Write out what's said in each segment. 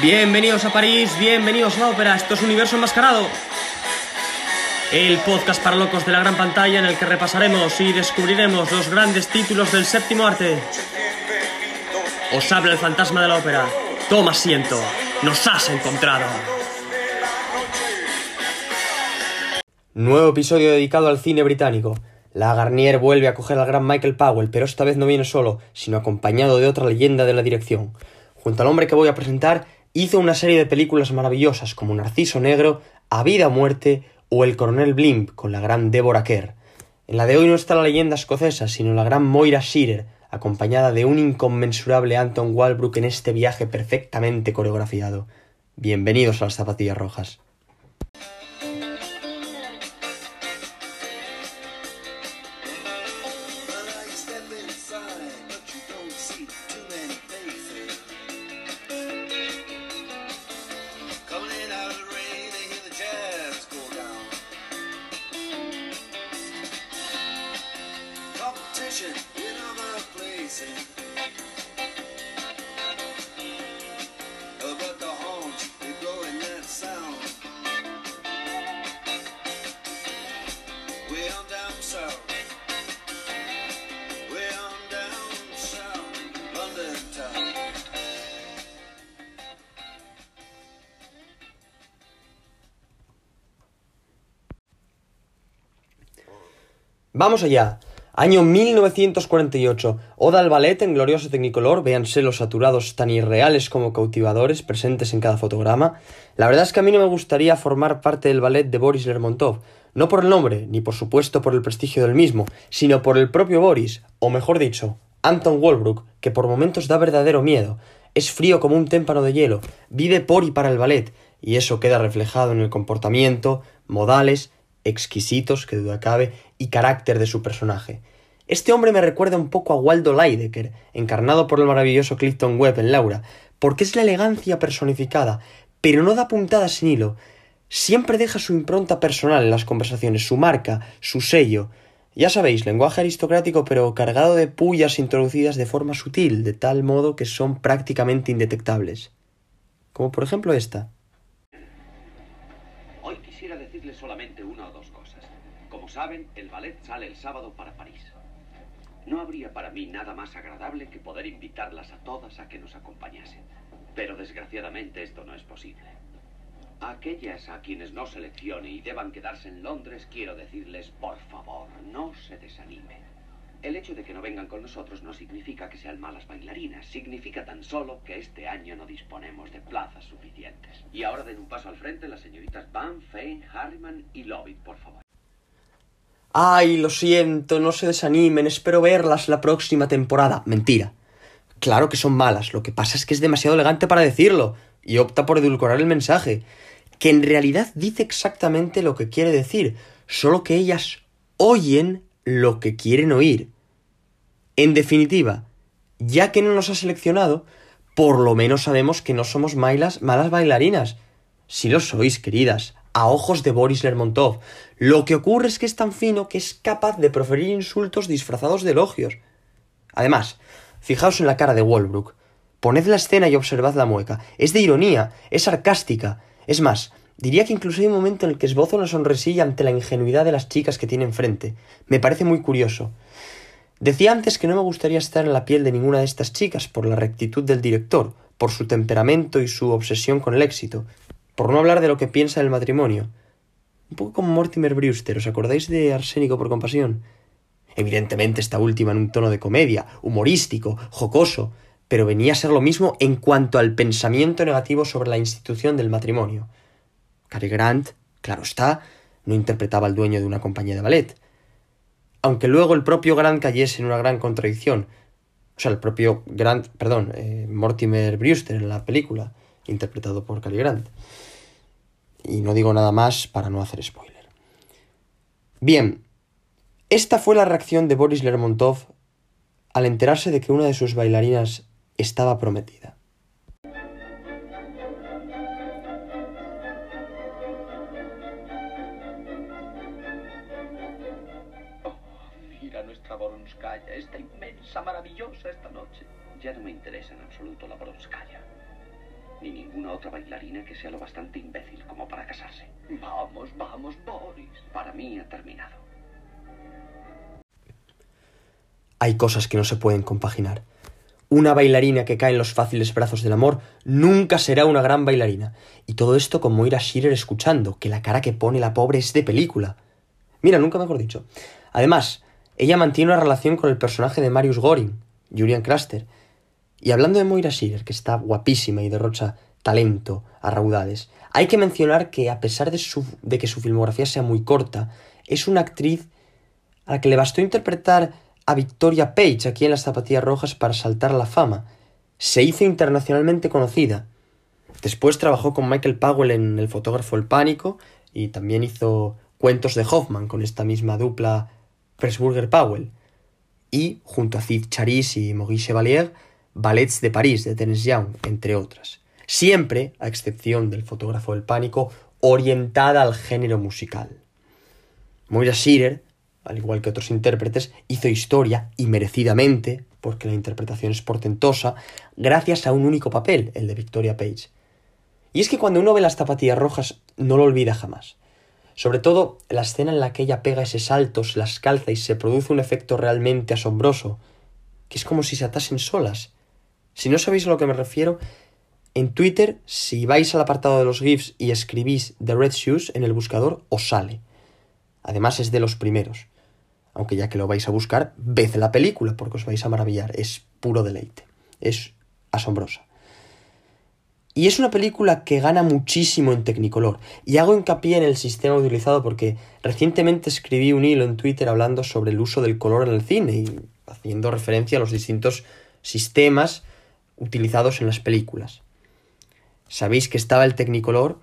Bienvenidos a París, bienvenidos a la ópera, esto es Universo Enmascarado. El podcast para locos de la gran pantalla en el que repasaremos y descubriremos los grandes títulos del séptimo arte. Os habla el fantasma de la ópera. Toma asiento, nos has encontrado. Nuevo episodio dedicado al cine británico. La Garnier vuelve a coger al gran Michael Powell, pero esta vez no viene solo, sino acompañado de otra leyenda de la dirección. Junto al hombre que voy a presentar, hizo una serie de películas maravillosas como Narciso Negro, A Vida o Muerte o El Coronel Blimp con la gran Deborah Kerr. En la de hoy no está la leyenda escocesa, sino la gran Moira Shearer, acompañada de un inconmensurable Anton Walbrook en este viaje perfectamente coreografiado. Bienvenidos a las zapatillas rojas. Vamos allá. Año 1948. Oda al ballet en glorioso tecnicolor. Véanse los saturados tan irreales como cautivadores presentes en cada fotograma. La verdad es que a mí no me gustaría formar parte del ballet de Boris Lermontov. No por el nombre, ni por supuesto por el prestigio del mismo, sino por el propio Boris, o mejor dicho, Anton Walbrook, que por momentos da verdadero miedo. Es frío como un témpano de hielo, vive por y para el ballet, y eso queda reflejado en el comportamiento, modales, exquisitos, que duda cabe, y carácter de su personaje. Este hombre me recuerda un poco a Waldo Leidecker, encarnado por el maravilloso Clifton Webb en Laura, porque es la elegancia personificada, pero no da puntadas sin hilo. Siempre deja su impronta personal en las conversaciones, su marca, su sello. Ya sabéis, lenguaje aristocrático pero cargado de pullas introducidas de forma sutil, de tal modo que son prácticamente indetectables. Como por ejemplo esta. Hoy quisiera decirles solamente una o dos cosas. Saben, el ballet sale el sábado para París. No habría para mí nada más agradable que poder invitarlas a todas a que nos acompañasen. Pero desgraciadamente esto no es posible. A aquellas a quienes no seleccione y deban quedarse en Londres, quiero decirles, por favor, no se desanimen. El hecho de que no vengan con nosotros no significa que sean malas bailarinas, significa tan solo que este año no disponemos de plazas suficientes. Y ahora den un paso al frente las señoritas Van, Fein, Harriman y Lovett, por favor. Ay, lo siento, no se desanimen, espero verlas la próxima temporada. Mentira. Claro que son malas, lo que pasa es que es demasiado elegante para decirlo, y opta por edulcorar el mensaje, que en realidad dice exactamente lo que quiere decir, solo que ellas oyen lo que quieren oír. En definitiva, ya que no nos ha seleccionado, por lo menos sabemos que no somos malas bailarinas. Si lo sois, queridas, a ojos de Boris Lermontov. Lo que ocurre es que es tan fino que es capaz de proferir insultos disfrazados de elogios. Además, fijaos en la cara de Walbrook. Poned la escena y observad la mueca. Es de ironía, es sarcástica. Es más, diría que incluso hay un momento en el que esboza una sonrisilla ante la ingenuidad de las chicas que tiene enfrente. Me parece muy curioso. Decía antes que no me gustaría estar en la piel de ninguna de estas chicas por la rectitud del director, por su temperamento y su obsesión con el éxito, por no hablar de lo que piensa del matrimonio. Un poco como Mortimer Brewster, ¿os acordáis de Arsénico por compasión? Evidentemente esta última en un tono de comedia, humorístico, jocoso, pero venía a ser lo mismo en cuanto al pensamiento negativo sobre la institución del matrimonio. Cary Grant, claro está, no interpretaba al dueño de una compañía de ballet, aunque luego el propio Grant cayese en una gran contradicción. O sea, el propio Grant, perdón, eh, Mortimer Brewster en la película, interpretado por Cary Grant. Y no digo nada más para no hacer spoiler. Bien, esta fue la reacción de Boris Lermontov al enterarse de que una de sus bailarinas estaba prometida. Está inmensa, maravillosa esta noche. Ya no me interesa en absoluto la Bronskaya. Ni ninguna otra bailarina que sea lo bastante imbécil como para casarse. Vamos, vamos, Boris. Para mí ha terminado. Hay cosas que no se pueden compaginar. Una bailarina que cae en los fáciles brazos del amor nunca será una gran bailarina. Y todo esto con Moira Shearer escuchando, que la cara que pone la pobre es de película. Mira, nunca mejor dicho. Además, ella mantiene una relación con el personaje de Marius Goring, Julian Craster. Y hablando de Moira Shearer, que está guapísima y derrocha talento a raudales, hay que mencionar que a pesar de, su- de que su filmografía sea muy corta, es una actriz a la que le bastó interpretar a Victoria Page aquí en las zapatillas rojas para saltar la fama. Se hizo internacionalmente conocida. Después trabajó con Michael Powell en El fotógrafo El Pánico y también hizo cuentos de Hoffman con esta misma dupla Pressburger Powell. Y junto a Cid Charisse y Maurice Chevalier, Ballets de París de Terence Young, entre otras. Siempre, a excepción del fotógrafo El Pánico, orientada al género musical. Moira Shearer, al igual que otros intérpretes, hizo historia, y merecidamente, porque la interpretación es portentosa, gracias a un único papel, el de Victoria Page. Y es que cuando uno ve las zapatillas rojas, no lo olvida jamás. Sobre todo la escena en la que ella pega ese salto, se las calza y se produce un efecto realmente asombroso, que es como si se atasen solas. Si no sabéis a lo que me refiero, en Twitter, si vais al apartado de los GIFs y escribís The Red Shoes en el buscador, os sale. Además es de los primeros. Aunque ya que lo vais a buscar, ved la película porque os vais a maravillar. Es puro deleite. Es asombrosa. Y es una película que gana muchísimo en Technicolor. Y hago hincapié en el sistema utilizado porque recientemente escribí un hilo en Twitter hablando sobre el uso del color en el cine y haciendo referencia a los distintos sistemas utilizados en las películas. Sabéis que estaba el Technicolor,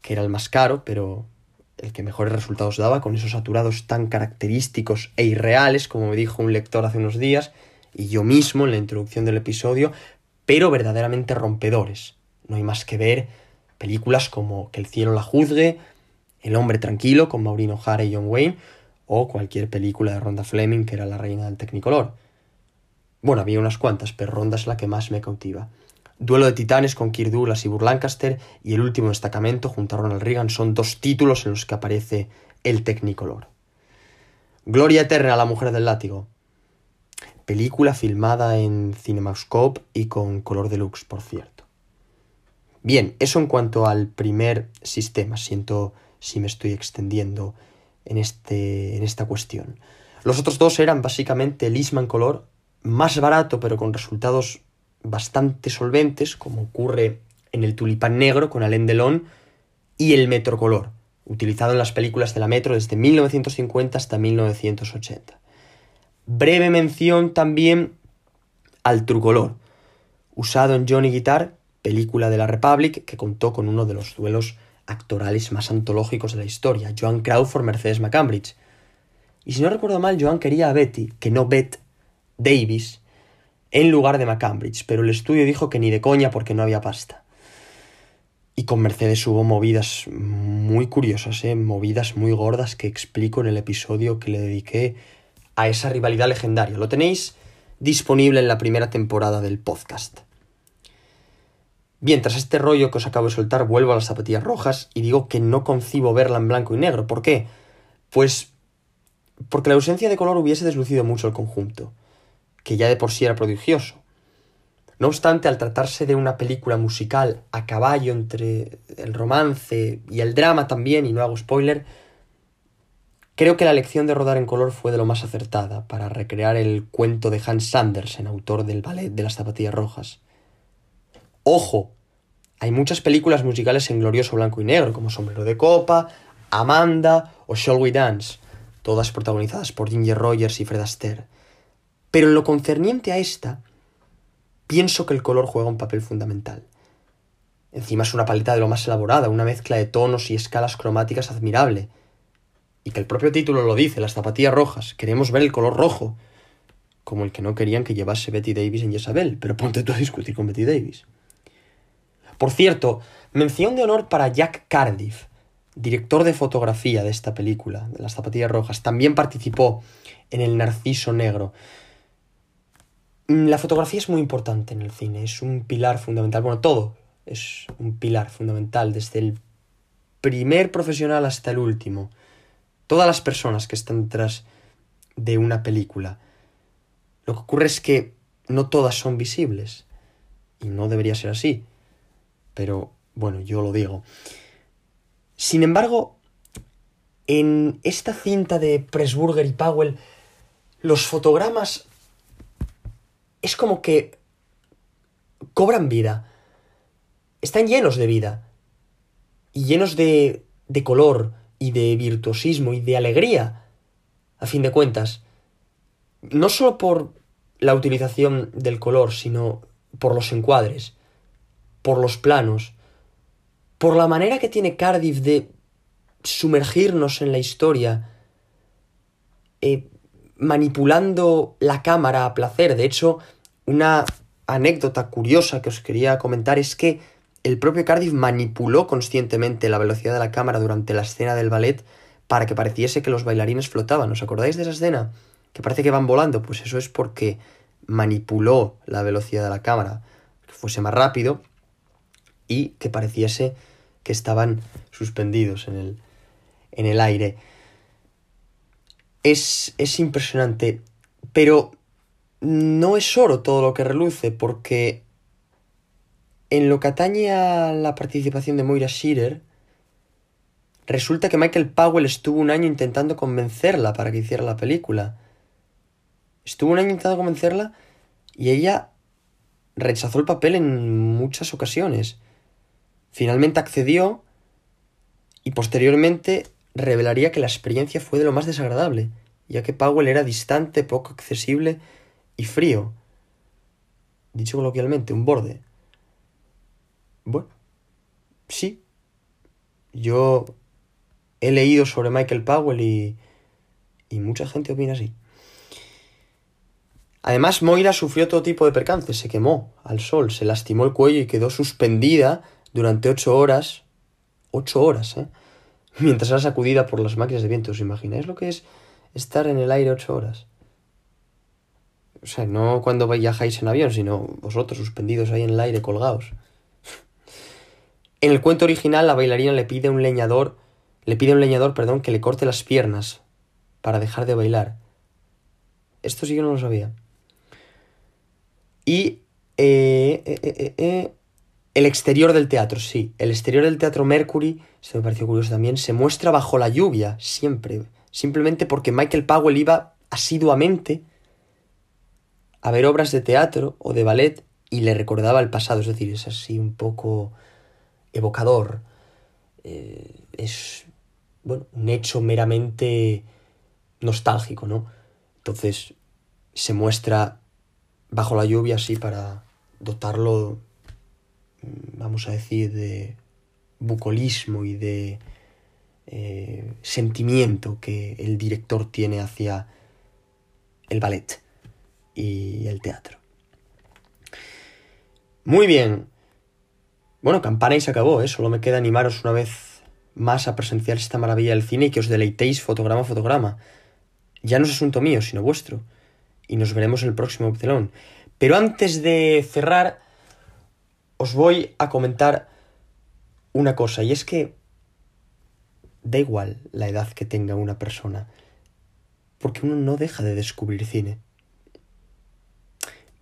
que era el más caro, pero el que mejores resultados daba, con esos saturados tan característicos e irreales, como me dijo un lector hace unos días, y yo mismo en la introducción del episodio, pero verdaderamente rompedores. No hay más que ver películas como Que el cielo la juzgue, El hombre tranquilo con Maureen O'Hara y John Wayne, o cualquier película de Ronda Fleming que era la reina del Technicolor. Bueno, había unas cuantas, pero Ronda es la que más me cautiva. Duelo de Titanes con Kirk Douglas y Burr Lancaster y El último destacamento junto a Ronald Reagan son dos títulos en los que aparece el Technicolor. Gloria eterna a la mujer del látigo. Película filmada en Cinemascope y con color deluxe, por cierto. Bien, eso en cuanto al primer sistema. Siento si me estoy extendiendo en, este, en esta cuestión. Los otros dos eran básicamente el Eastman Color, más barato pero con resultados bastante solventes, como ocurre en el Tulipán Negro con Alain Delon, y el Metrocolor, utilizado en las películas de la Metro desde 1950 hasta 1980. Breve mención también al Trucolor, usado en Johnny Guitar, película de la Republic, que contó con uno de los duelos actorales más antológicos de la historia, Joan Crawford Mercedes McCambridge. Y si no recuerdo mal, Joan quería a Betty, que no Bette Davis, en lugar de McCambridge, pero el estudio dijo que ni de coña porque no había pasta. Y con Mercedes hubo movidas muy curiosas, ¿eh? movidas muy gordas que explico en el episodio que le dediqué a esa rivalidad legendaria. Lo tenéis disponible en la primera temporada del podcast. Bien, tras este rollo que os acabo de soltar, vuelvo a las zapatillas rojas y digo que no concibo verla en blanco y negro. ¿Por qué? Pues porque la ausencia de color hubiese deslucido mucho el conjunto, que ya de por sí era prodigioso. No obstante, al tratarse de una película musical a caballo entre el romance y el drama también, y no hago spoiler, creo que la elección de rodar en color fue de lo más acertada para recrear el cuento de Hans Sandersen, autor del ballet de las zapatillas rojas. Ojo, hay muchas películas musicales en glorioso blanco y negro, como Sombrero de Copa, Amanda o Shall We Dance, todas protagonizadas por Ginger Rogers y Fred Astaire. Pero en lo concerniente a esta, pienso que el color juega un papel fundamental. Encima es una paleta de lo más elaborada, una mezcla de tonos y escalas cromáticas admirable. Y que el propio título lo dice, las zapatillas rojas, queremos ver el color rojo, como el que no querían que llevase Betty Davis en Jezabel, pero ponte tú a discutir con Betty Davis. Por cierto, mención de honor para Jack Cardiff, director de fotografía de esta película, de las zapatillas rojas. También participó en El Narciso Negro. Mm, La fotografía es muy importante en el cine, es un pilar fundamental. Bueno, todo. es un pilar fundamental desde el primer profesional hasta el último. Todas las personas que están detrás de una película. Lo que ocurre es que no todas son visibles. Y no debería ser así. Pero bueno, yo lo digo. Sin embargo, en esta cinta de Pressburger y Powell, los fotogramas es como que cobran vida. Están llenos de vida. Y llenos de, de color y de virtuosismo y de alegría. A fin de cuentas. No solo por la utilización del color, sino por los encuadres, por los planos, por la manera que tiene Cardiff de sumergirnos en la historia, eh, manipulando la cámara a placer. De hecho, una anécdota curiosa que os quería comentar es que el propio Cardiff manipuló conscientemente la velocidad de la cámara durante la escena del ballet para que pareciese que los bailarines flotaban. ¿Os acordáis de esa escena? Que parece que van volando. Pues eso es porque manipuló la velocidad de la cámara, que fuese más rápido y que pareciese que estaban suspendidos en el, en el aire. Es, es impresionante, pero no es oro todo lo que reluce, porque en lo que atañe a la participación de Moira Shearer, resulta que Michael Powell estuvo un año intentando convencerla para que hiciera la película. Estuvo un año intentando convencerla y ella rechazó el papel en muchas ocasiones. Finalmente accedió y posteriormente revelaría que la experiencia fue de lo más desagradable, ya que Powell era distante, poco accesible y frío. Dicho coloquialmente, un borde. Bueno, sí. Yo he leído sobre Michael Powell y, y mucha gente opina así. Además, Moira sufrió todo tipo de percances, se quemó al sol, se lastimó el cuello y quedó suspendida durante ocho horas. Ocho horas, ¿eh? Mientras era sacudida por las máquinas de viento. ¿Os imagináis lo que es estar en el aire ocho horas? O sea, no cuando viajáis en avión, sino vosotros suspendidos ahí en el aire colgados. En el cuento original, la bailarina le pide un leñador, le pide un leñador, perdón, que le corte las piernas para dejar de bailar. Esto sí que no lo sabía. Y eh, eh, eh, eh, el exterior del teatro, sí. El exterior del teatro Mercury, esto me pareció curioso también, se muestra bajo la lluvia, siempre. Simplemente porque Michael Powell iba asiduamente a ver obras de teatro o de ballet y le recordaba el pasado. Es decir, es así un poco evocador. Eh, es, bueno, un hecho meramente nostálgico, ¿no? Entonces se muestra bajo la lluvia así para dotarlo, mm, vamos a decir, de bucolismo y de eh, sentimiento que el director tiene hacia el ballet y el teatro. Muy bien. Bueno, campana y se acabó, ¿eh? Solo me queda animaros una vez más a presenciar esta maravilla del cine y que os deleitéis fotograma a fotograma. Ya no es asunto mío, sino vuestro y nos veremos en el próximo Opcelón. Pero antes de cerrar, os voy a comentar una cosa, y es que da igual la edad que tenga una persona, porque uno no deja de descubrir cine.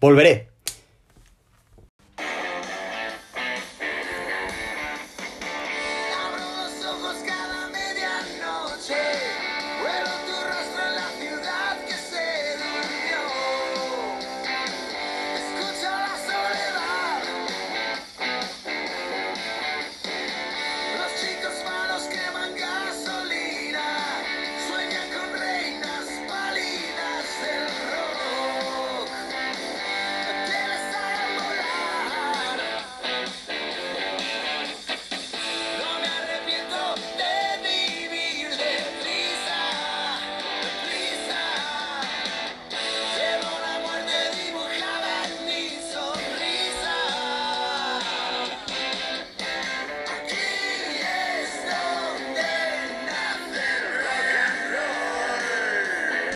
Volveré,